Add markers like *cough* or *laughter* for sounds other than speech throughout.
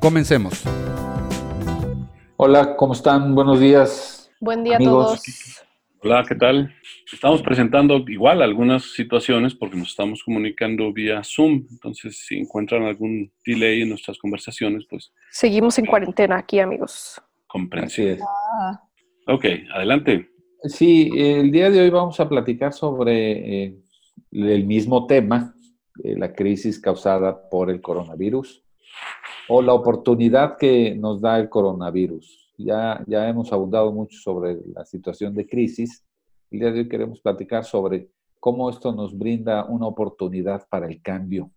Comencemos. Hola, ¿cómo están? Buenos días. Buen día Amigos. a todos. Hola, ¿qué tal? Estamos presentando igual algunas situaciones porque nos estamos comunicando vía Zoom. Entonces, si encuentran algún delay en nuestras conversaciones, pues Seguimos en cuarentena aquí, amigos. Comprensible. es. Ok, adelante. Sí, el día de hoy vamos a platicar sobre eh, el mismo tema, eh, la crisis causada por el coronavirus o la oportunidad que nos da el coronavirus. Ya, ya hemos abundado mucho sobre la situación de crisis. El día hoy queremos platicar sobre cómo esto nos brinda una oportunidad para el cambio,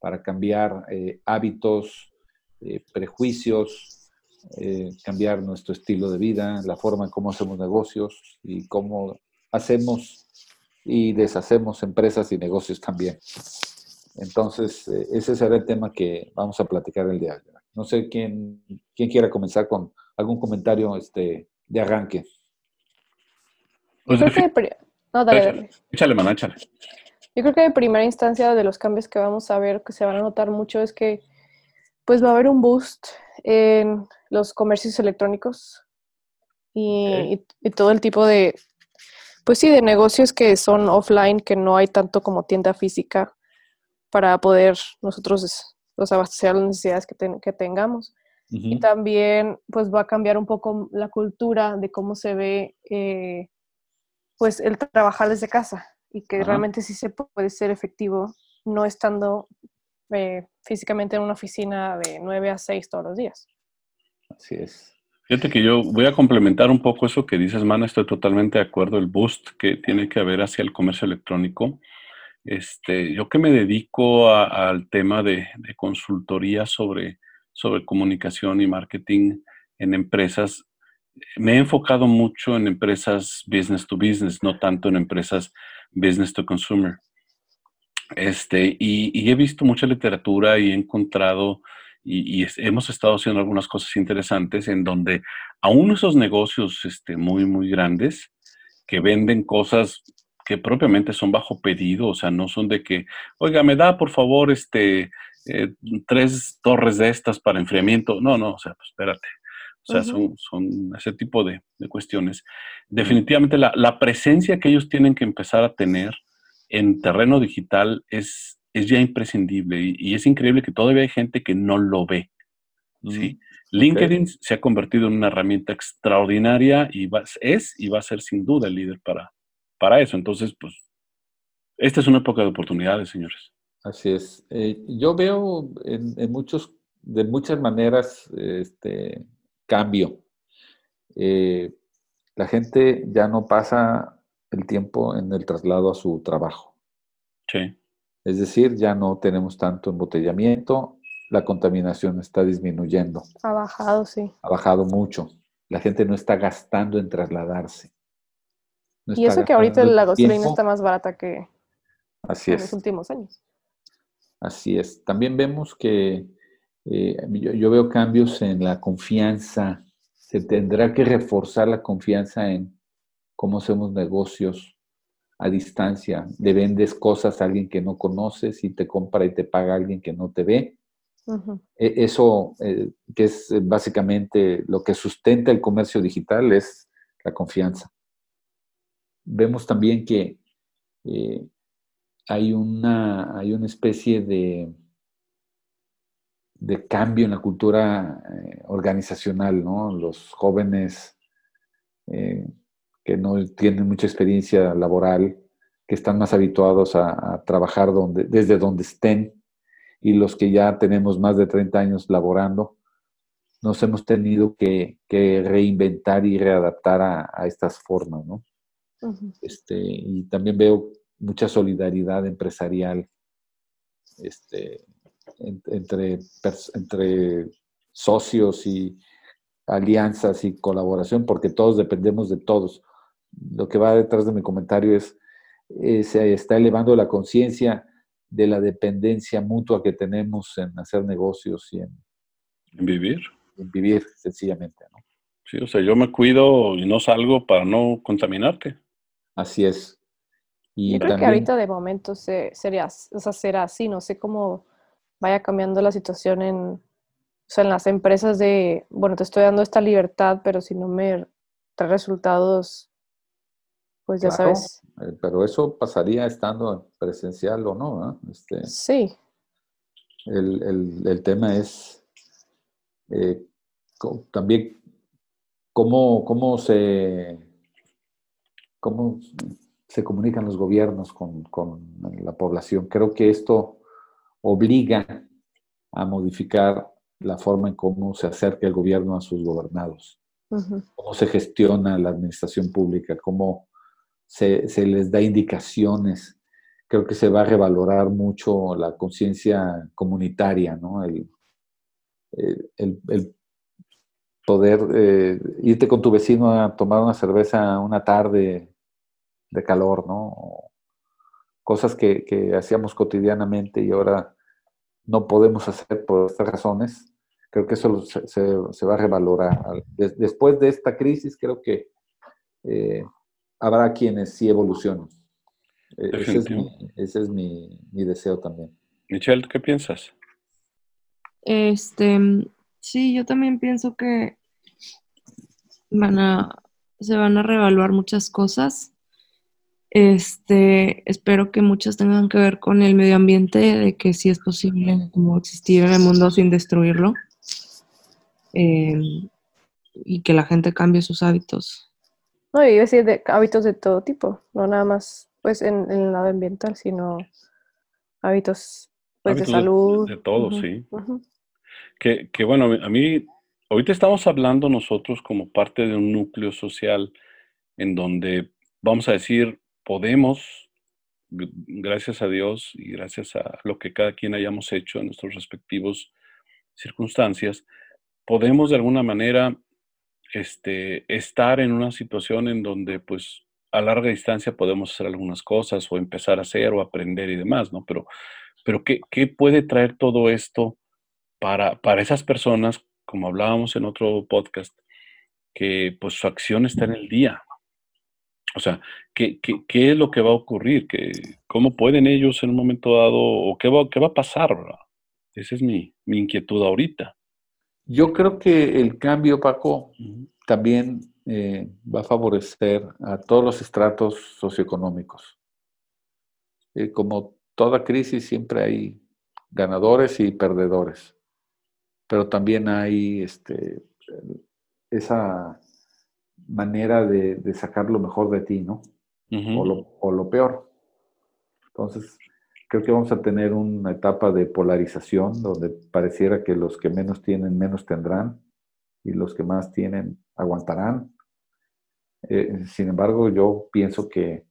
para cambiar eh, hábitos, eh, prejuicios, eh, cambiar nuestro estilo de vida, la forma en cómo hacemos negocios y cómo hacemos y deshacemos empresas y negocios también. Entonces, eh, ese será el tema que vamos a platicar el día de hoy. No sé quién, quién quiera comenzar con algún comentario este, de arranque. Pues, Creo que de pri- no, dale, échale, dale. échale, mana, échale. Yo creo que de primera instancia de los cambios que vamos a ver, que se van a notar mucho, es que pues va a haber un boost en los comercios electrónicos y, y- y todo el tipo de, pues sí, de negocios que son offline, que no hay tanto como tienda física para poder nosotros pues, abastecer las necesidades que, ten- que tengamos. Y también pues va a cambiar un poco la cultura de cómo se ve eh, pues el trabajar desde casa y que realmente sí se puede ser efectivo no estando eh, físicamente en una oficina de 9 a 6 todos los días. Así es. Fíjate que yo voy a complementar un poco eso que dices, mana. Estoy totalmente de acuerdo. El boost que tiene que haber hacia el comercio electrónico. Este, yo que me dedico al tema de, de consultoría sobre, sobre comunicación y marketing en empresas, me he enfocado mucho en empresas business to business, no tanto en empresas business to consumer. Este, y, y he visto mucha literatura y he encontrado y, y hemos estado haciendo algunas cosas interesantes en donde aún esos negocios este, muy, muy grandes que venden cosas que propiamente son bajo pedido, o sea, no son de que, oiga, me da por favor este, eh, tres torres de estas para enfriamiento. No, no, o sea, pues espérate. O sea, son, son ese tipo de, de cuestiones. Definitivamente la, la presencia que ellos tienen que empezar a tener en terreno digital es, es ya imprescindible y, y es increíble que todavía hay gente que no lo ve. ¿sí? LinkedIn se ha convertido en una herramienta extraordinaria y va- es y va a ser sin duda el líder para, para eso. Entonces, pues, esta es una época de oportunidades, señores. Así es. Eh, yo veo en, en muchos, de muchas maneras este cambio. Eh, la gente ya no pasa el tiempo en el traslado a su trabajo. Sí, Es decir, ya no tenemos tanto embotellamiento, la contaminación está disminuyendo, Ha bajado, sí. ha bajado mucho. La gente no está gastando en trasladarse. No Y eso que ahorita la gasolina tiempo. está más barata que Así en es. los últimos años. Así es. También vemos que eh, yo, yo veo cambios en la confianza. Se tendrá que reforzar la confianza en cómo hacemos negocios a distancia. Le vendes cosas a alguien que no conoces y te compra y te paga alguien que no te ve. E- Eso, eh, que es básicamente lo que sustenta el comercio digital, es la confianza. Vemos también que eh, hay, una, hay una especie de, de cambio en la cultura eh, organizacional, ¿no? Los jóvenes eh, que no tienen mucha experiencia laboral, que están más habituados a, trabajar donde, desde donde estén, y los que ya tenemos más de 30 años laborando, nos hemos tenido que, reinventar y readaptar a estas formas, ¿no? Este, y también veo mucha solidaridad empresarial este, en- entre, entre socios y alianzas y colaboración, porque todos dependemos de todos. Lo que va detrás de mi comentario es, eh, se está elevando la conciencia de la dependencia mutua que tenemos en hacer negocios y en, En vivir. en vivir sencillamente. ¿no? Sí, o sea, yo me cuido y no salgo para no contaminarte. Así es. Y Yo creo que ahorita de momento se, sería, o sea, será así, no sé cómo vaya cambiando la situación en, o sea, en las empresas de, bueno, te estoy dando esta libertad, pero si no me trae resultados, pues ya Claro. sabes. Eh, Pero eso pasaría estando presencial o no. Este, Sí, el, el- el tema es eh, también cómo, cómo se cómo se comunican los gobiernos con, con la población. Creo que esto obliga a modificar la forma en cómo se acerca el gobierno a sus gobernados cómo se gestiona la administración pública, cómo se, se les da indicaciones. Creo que se va a revalorar mucho la conciencia comunitaria, ¿no? El, el- el- el poder eh, irte con tu vecino a tomar una cerveza una tarde de calor, ¿no? O cosas que, que hacíamos cotidianamente y ahora no podemos hacer por estas razones. Creo que eso se, se- se va a revalorar. Al- des- después de esta crisis, creo que eh, habrá quienes sí evolucionen. Eh, ese es, mi, ese es mi- mi deseo también. Michelle, ¿qué piensas? Este, sí, yo también pienso que van a, se van a reevaluar muchas cosas. Este, espero que muchas tengan que ver con el medio ambiente, de que sí es posible como existir en el mundo sin destruirlo. Eh, y que la gente cambie sus hábitos. no, y iba a decir de hábitos de todo tipo, no nada más pues en, en el lado ambiental, sino hábitos pues Hábitos de salud. de todo, sí. Que, que bueno, a mí, ahorita estamos hablando nosotros como parte de un núcleo social en donde, vamos a decir, podemos, gracias a Dios y gracias a lo que cada quien hayamos hecho en nuestros respectivos circunstancias, podemos de alguna manera este, estar en una situación en donde, pues, a larga distancia podemos hacer algunas cosas o empezar a hacer o aprender y demás, ¿no? Pero, pero ¿qué, qué puede traer todo esto para, para esas personas, como hablábamos en otro podcast, que pues su acción está en el día? O sea, ¿qué, qué, qué es lo que va a ocurrir? ¿Qué, ¿Cómo pueden ellos en un momento dado, o qué va, qué va a pasar? verdad? Esa es mi, mi inquietud ahorita. Yo creo que el cambio, Paco, también eh, va a favorecer a todos los estratos socioeconómicos. Eh, como toda crisis, siempre hay ganadores y perdedores, pero también hay este, esa manera de, de sacar lo mejor de ti, ¿no? O, lo, o lo peor. Entonces, creo que vamos a tener una etapa de polarización donde pareciera que los que menos tienen, menos tendrán y los que más tienen, aguantarán. Eh, sin embargo, yo pienso que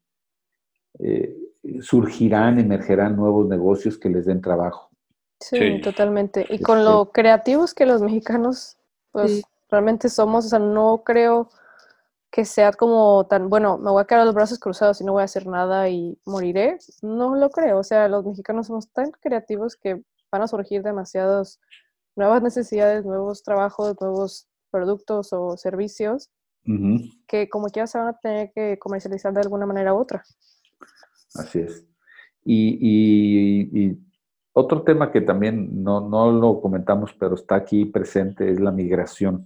eh, surgirán, emergerán nuevos negocios que les den trabajo. Sí, Sí. totalmente. Y con lo creativos que los mexicanos, pues Sí. realmente somos, o sea, no creo que sea como tan, bueno, me voy a quedar los brazos cruzados y no voy a hacer nada y moriré. No lo creo. O sea, los mexicanos somos tan creativos que van a surgir demasiadas nuevas necesidades, nuevos trabajos, nuevos productos o servicios que como quiera se van a tener que comercializar de alguna manera u otra. Así es. Y, y- y otro tema que también no, no lo comentamos, pero está aquí presente, es la migración.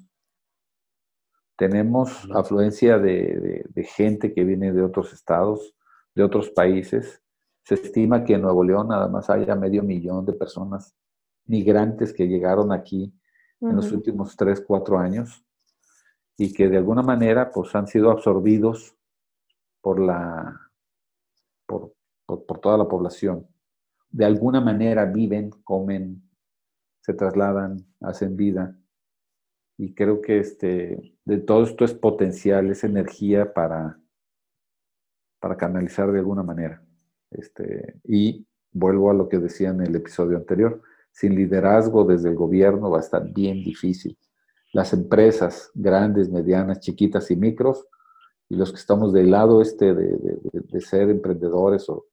Tenemos afluencia de, de- de gente que viene de otros estados, de otros países. Se estima que en Nuevo León nada más haya medio millón de personas migrantes que llegaron aquí en los últimos tres, cuatro años y que de alguna manera pues han sido absorbidos por la por, por- por toda la población. De alguna manera viven, comen, se trasladan, hacen vida. Y creo que este, de todo esto es potencial, es energía para, para canalizar de alguna manera. Este, y vuelvo a lo que decía en el episodio anterior, sin liderazgo desde el gobierno va a estar bien difícil. Las empresas grandes, medianas, chiquitas y micros, y los que estamos del lado este de, ser emprendedores, o,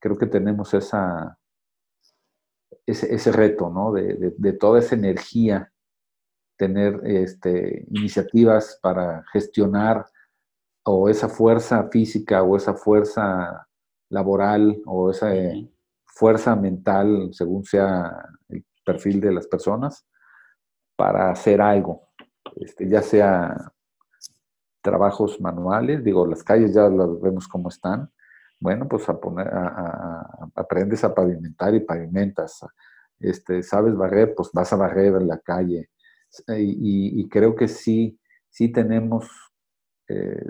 creo que tenemos esa, ese, reto, ¿no? De, toda esa energía, tener este, iniciativas para gestionar o esa fuerza física o esa fuerza laboral o esa fuerza mental, según sea el perfil de las personas, para hacer algo, este, ya sea trabajos manuales, digo, las calles ya las vemos como están, bueno, pues a poner, aprendes a pavimentar y pavimentas, este, sabes barrer, pues vas a barrer en la calle, y, y creo que sí, sí tenemos eh,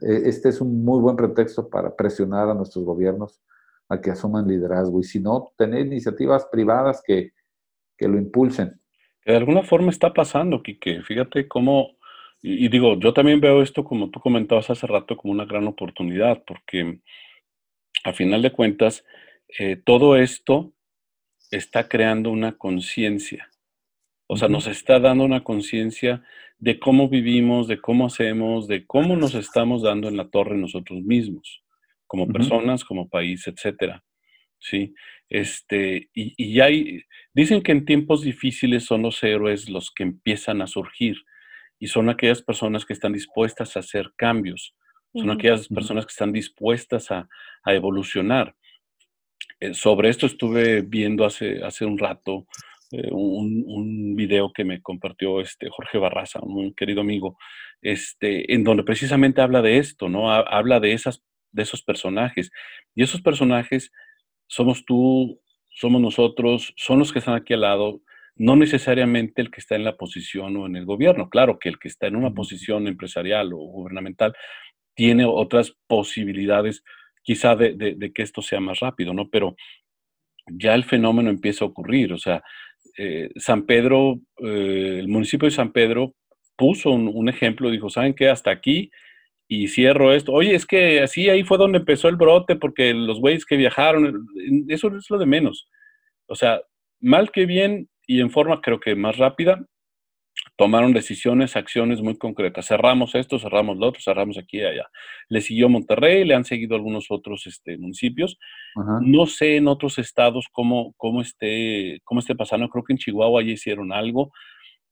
eh, este es un muy buen pretexto para presionar a nuestros gobiernos a que asuman liderazgo y si no, tener iniciativas privadas que, lo impulsen. de alguna forma está pasando, Quique. Fíjate cómo, y, digo, yo también veo esto como tú comentabas hace rato como una gran oportunidad, porque a final de cuentas, eh, todo esto está creando una conciencia. O sea, nos está dando una conciencia de cómo vivimos, de cómo hacemos, de cómo nos estamos dando en la torre nosotros mismos, como personas, como país, etcétera. Sí, este, y, y hay, dicen que en tiempos difíciles son los héroes los que empiezan a surgir y son aquellas personas que están dispuestas a hacer cambios, son aquellas personas que están dispuestas a, evolucionar. Eh, sobre esto estuve viendo hace, hace un rato eh, un, video que me compartió este Jorge Barraza, un querido amigo, este, en donde precisamente habla de esto, ¿no? Habla de, esas, de esos personajes. Y esos personajes somos tú, somos nosotros, son los que están aquí al lado, no necesariamente el que está en la posición o en el gobierno. Claro que el que está en una posición empresarial o gubernamental tiene otras posibilidades quizá de, de que esto sea más rápido, ¿no? Pero ya el fenómeno empieza a ocurrir, o sea, eh, San Pedro, eh, el municipio de San Pedro puso un, ejemplo, dijo, ¿saben qué? Hasta aquí y cierro esto. Oye, es que así ahí fue donde empezó el brote porque los güeyes que viajaron, eso es lo de menos. O sea, mal que bien y en forma creo que más rápida, tomaron decisiones, acciones muy concretas. Cerramos esto, cerramos lo otro, cerramos aquí y allá. Le siguió Monterrey, le han seguido algunos otros este, municipios. No sé en otros estados cómo, cómo, esté, cómo esté pasando. Creo que en Chihuahua ya hicieron algo.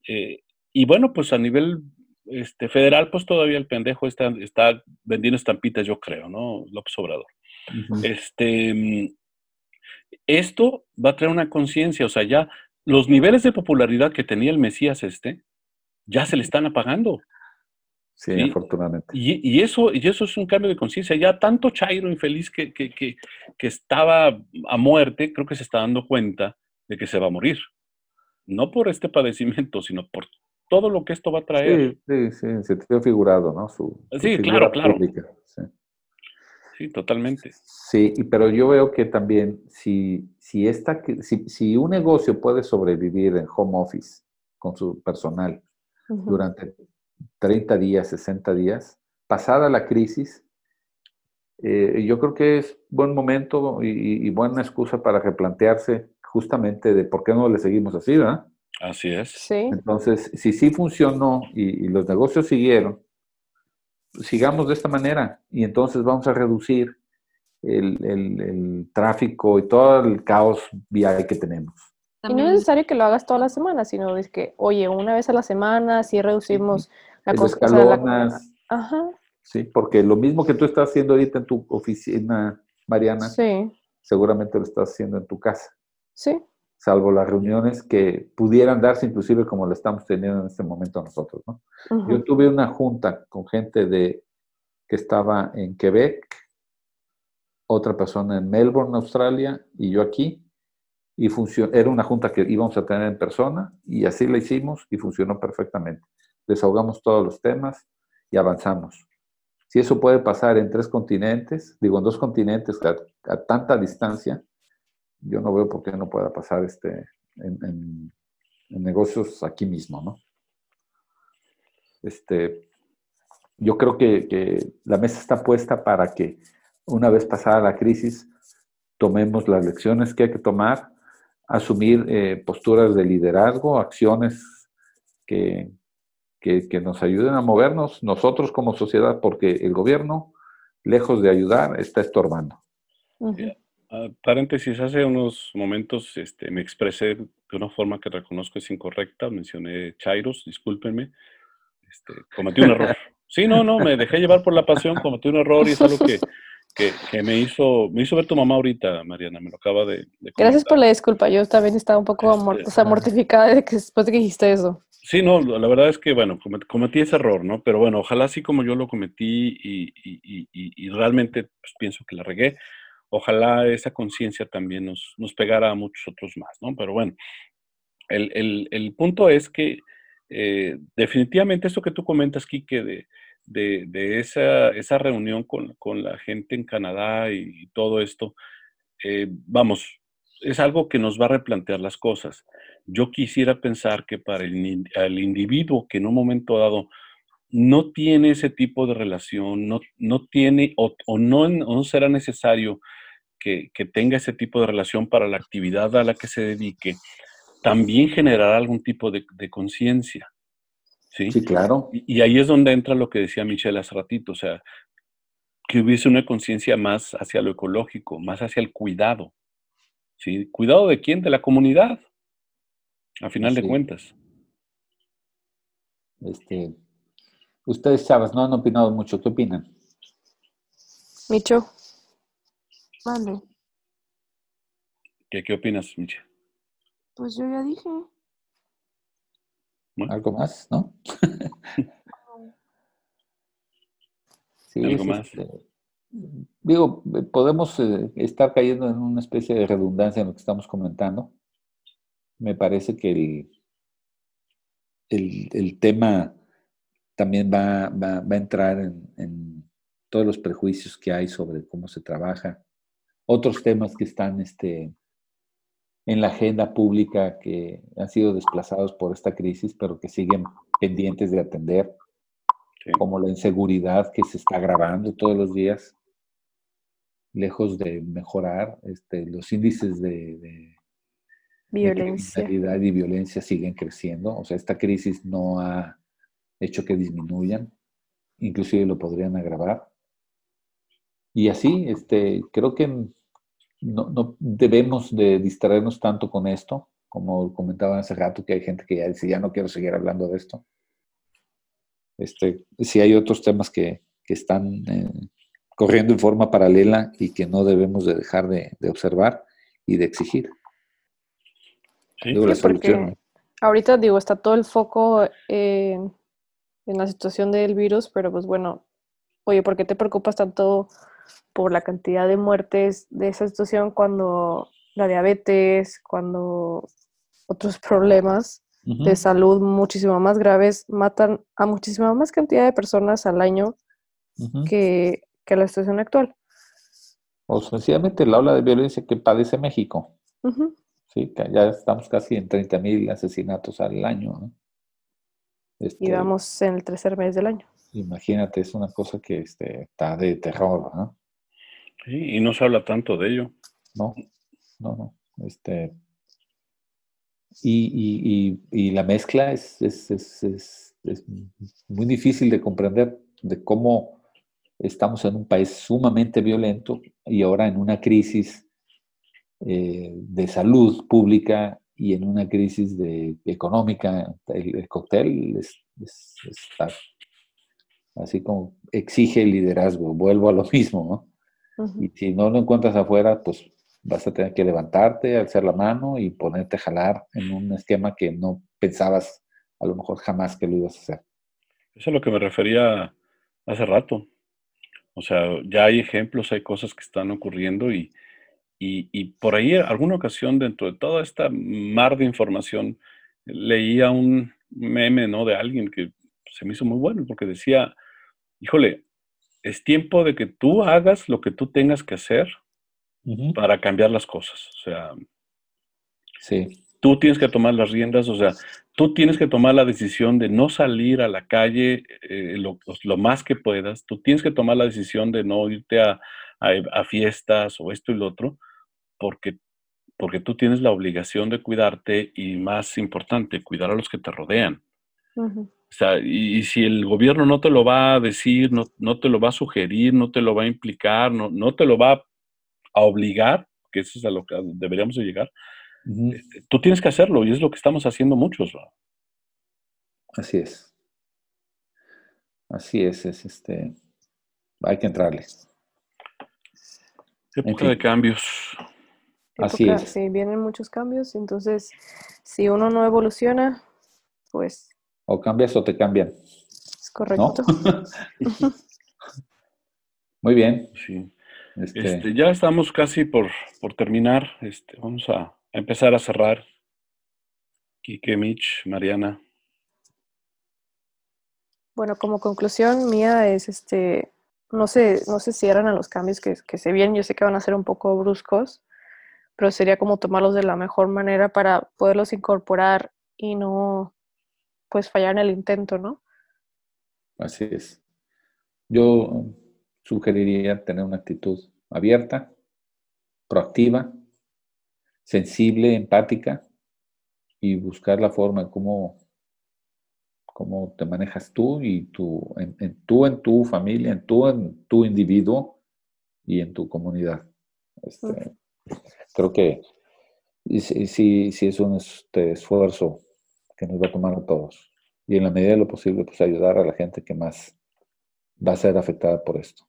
Eh, y bueno, pues a nivel este, federal, pues todavía el pendejo está, está vendiendo estampitas, yo creo, ¿no? López Obrador. Este, esto va a traer una conciencia, o sea, ya los niveles de popularidad que tenía el Mesías este, ya se le están apagando. Sí, afortunadamente. Y, eso, y eso es un cambio de conciencia. Ya tanto Chairo infeliz que, que, que, estaba a muerte, creo que se está dando cuenta de que se va a morir. No por este padecimiento, sino por todo lo que esto va a traer. Sí, sí, sí en sentido figurado, ¿no? sí, claro, claro. sí. totalmente. Sí, pero yo veo que también si, si, esta, si, si un negocio puede sobrevivir en home office con su personal, durante 30 días, 60 días, pasada la crisis, eh, yo creo que es buen momento y, buena excusa para replantearse justamente de por qué no le seguimos así, ¿verdad? Así es. Sí. Entonces, si sí funcionó y, los negocios siguieron, sigamos de esta manera y entonces vamos a reducir el, el tráfico y todo el caos vial que tenemos. Y no es necesario que lo hagas toda la semana, sino es que, oye, una vez a la semana, si reducimos la cosa. la... Ajá. Sí, porque lo mismo que tú estás haciendo ahorita en tu oficina, Mariana, sí. seguramente lo estás haciendo en tu casa. Sí. Salvo las reuniones que pudieran darse, inclusive como lo estamos teniendo en este momento nosotros. ¿no? Yo tuve una junta con gente de que estaba en Quebec, otra persona en Melbourne, Australia, y yo aquí y era una junta que íbamos a tener en persona y así la hicimos y funcionó perfectamente. Desahogamos todos los temas y avanzamos. Si eso puede pasar en tres continentes, digo en dos continentes a, tanta distancia, yo no veo por qué no pueda pasar este, en, negocios aquí mismo, ¿no? Este, yo creo que, que la mesa está puesta para que una vez pasada la crisis tomemos las lecciones que hay que tomar, asumir eh, posturas de liderazgo, acciones que, que, nos ayuden a movernos nosotros como sociedad, porque el gobierno, lejos de ayudar, está estorbando. Ah, paréntesis, hace unos momentos este, me expresé de una forma que reconozco es incorrecta, mencioné Chairos, discúlpenme, este, cometí un error. *laughs* Sí, no, no, me dejé llevar por la pasión, cometí un error y es algo que, *laughs* que, me hizo me hizo ver tu mamá ahorita, Mariana, me lo acaba de, Gracias por la disculpa, yo también estaba un poco este, mortificada de que, después de que dijiste eso. Sí, no, la verdad es que, bueno, cometí ese error, ¿no? Pero bueno, ojalá así como yo lo cometí y, y, y, realmente pues, pienso que la regué, ojalá esa conciencia también nos, nos, pegara a muchos otros más, ¿no? Pero bueno, el, el, el punto es que eh, definitivamente eso que tú comentas, Kike, de, de, esa, esa, reunión con, con, la gente en Canadá y, todo esto, eh, vamos, es algo que nos va a replantear las cosas. Yo quisiera pensar que para el, individuo que en un momento dado no tiene ese tipo de relación, no, no tiene o, o no, no, será necesario que, que, tenga ese tipo de relación para la actividad a la que se dedique, también generará algún tipo de, conciencia. ¿Sí? sí, claro. Y, ahí es donde entra lo que decía Michelle hace ratito, o sea, que hubiese una conciencia más hacia lo ecológico, más hacia el cuidado. ¿sí? ¿Cuidado de quién? De la comunidad, a final de cuentas. Este, ustedes, chavas, no han opinado mucho. ¿Qué opinan? Micho. Vale. ¿Qué, qué opinas, Michelle? Pues yo ya dije. Algo más, ¿no? *laughs* sí, Algo más. Este, digo, podemos eh, estar cayendo en una especie de redundancia en lo que estamos comentando. Me parece que el, el, tema también va, va, va a entrar en, en, todos los prejuicios que hay sobre cómo se trabaja. Otros temas que están este, en la agenda pública que han sido desplazados por esta crisis, pero que siguen pendientes de atender, como la inseguridad que se está agravando todos los días, lejos de mejorar, este, los índices de, violencia. y violencia siguen creciendo. O sea, esta crisis no ha hecho que disminuyan, inclusive lo podrían agravar. Y así, este, creo que no, no, debemos de distraernos tanto con esto, como comentaba hace rato, que hay gente que ya dice, ya no quiero seguir hablando de esto. Este, si hay otros temas que, que están eh, corriendo en forma paralela y que no debemos de dejar de, de observar y de exigir. Sí, porque ahorita digo, está todo el foco en la situación del virus, pero pues bueno, oye, ¿por qué te preocupas tanto por la cantidad de muertes de esa situación cuando la diabetes, cuando otros problemas de salud muchísimo más graves matan a muchísima más cantidad de personas al año que, la situación actual. O sencillamente la ola de violencia que padece México. Sí, ya estamos casi en 30 mil asesinatos al año. Este, y vamos en el tercer mes del año. Imagínate, es una cosa que este, está de terror. ¿no? Y no se habla tanto de ello. No, no, no. Este, y, y, la mezcla es, es, es, es, muy difícil de comprender de cómo estamos en un país sumamente violento y ahora en una crisis eh, de salud pública y en una crisis de, económica. El, cóctel está así como exige el liderazgo. Vuelvo a lo mismo, ¿no? Y si no lo encuentras afuera, pues vas a tener que levantarte, alzar la mano y ponerte a jalar en un esquema que no pensabas a lo mejor jamás que lo ibas a hacer. Eso es lo que me refería hace rato. O sea, ya hay ejemplos, hay cosas que están ocurriendo y, y, por ahí alguna ocasión dentro de toda esta mar de información leía un meme, ¿no? De alguien que se me hizo muy bueno porque decía, híjole, es tiempo de que tú hagas lo que tú tengas que hacer para cambiar las cosas. O sea, sí. tú tienes que tomar las riendas, o sea, tú tienes que tomar la decisión de no salir a la calle eh, pues, lo, más que puedas, tú tienes que tomar la decisión de no irte a, fiestas o esto y lo otro, porque porque tú tienes la obligación de cuidarte y más importante, cuidar a los que te rodean. Ujú. O sea, y, y si el gobierno no te lo va a decir, no, no te lo va a sugerir, no te lo va a implicar, no, no te lo va a obligar, que eso es a lo que deberíamos de llegar, este, tú tienes que hacerlo y es lo que estamos haciendo muchos. Así es. Así es, es este. Hay que entrarle. Época fin. de cambios. Así es. Sí, vienen muchos cambios, entonces si uno no evoluciona, pues O cambias o te cambian, es ¿no? correcto. *laughs* Muy bien. Sí. Este, Este, ya estamos casi por, por terminar. Este, vamos a, a empezar a cerrar. Quique, Mitch, Mariana. Bueno, como conclusión mía es este, no sé, no se cierran a los cambios que, que se vienen. Yo sé que van a ser un poco bruscos, pero sería como tomarlos de la mejor manera para poderlos incorporar y no pues fallar en el intento, ¿no? Así es. Yo sugeriría tener una actitud abierta, proactiva, sensible, empática y buscar la forma en cómo, cómo te manejas tú y tu, en, en- tú en tu familia, en tu, en tu individuo y en tu comunidad. Este, Creo que sí, sí es un este, esfuerzo que nos va a tomar a todos y en la medida de lo posible, pues ayudar a la gente que más va a ser afectada por esto.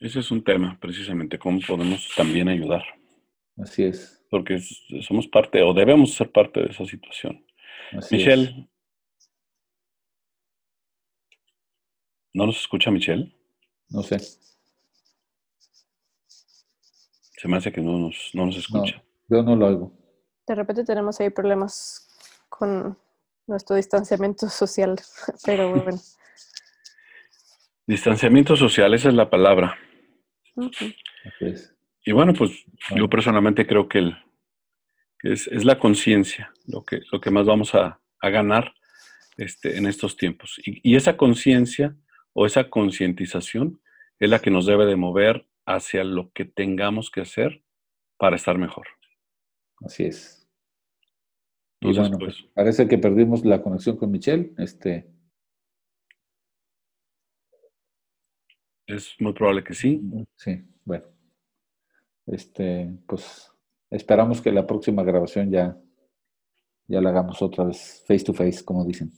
Ese es un tema, precisamente, cómo podemos también ayudar. Así es. Porque somos parte, o debemos ser parte de esa situación. Así es. Michelle. ¿No nos escucha Michelle? No sé. Se me hace que no nos, no nos escucha. Yo no lo oigo. De repente tenemos ahí problemas con nuestro distanciamiento *laughs* social, pero bueno. Distanciamiento social, esa es la palabra. Es. Y bueno, pues yo Bueno. personalmente creo que, el, que es, es la conciencia lo que, lo que más vamos a, a ganar este, en estos tiempos. Y, y esa conciencia o esa concientización es la que nos debe de mover hacia lo que tengamos que hacer para estar mejor. Así es. Y Entonces, bueno, pues, pues, parece que perdimos la conexión con Michelle. Este, es muy probable que sí. sí, bueno. Este, pues esperamos que la próxima grabación ya, ya la hagamos otra vez face to face, como dicen.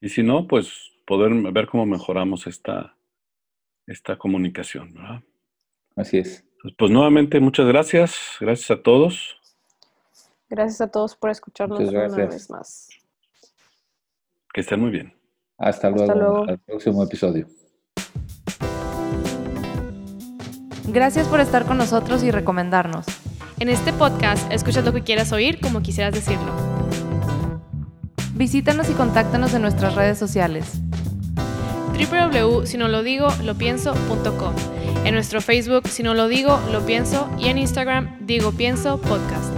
Y si no, pues poder ver cómo mejoramos esta, esta comunicación, ¿verdad? Así es. Pues, pues nuevamente, muchas gracias. Gracias a todos. Gracias a todos por escucharnos una vez más. Que estén muy bien. Hasta luego. Hasta luego. Hasta el próximo episodio. Gracias por estar con nosotros y recomendarnos. En este podcast escuchas lo que quieras oír como quisieras decirlo. Visítanos y contáctanos en nuestras redes sociales. www.sinolodigo.lopienso.com En nuestro Facebook Si No Lo Digo, Lo Pienso y en Instagram Digo Pienso Podcast.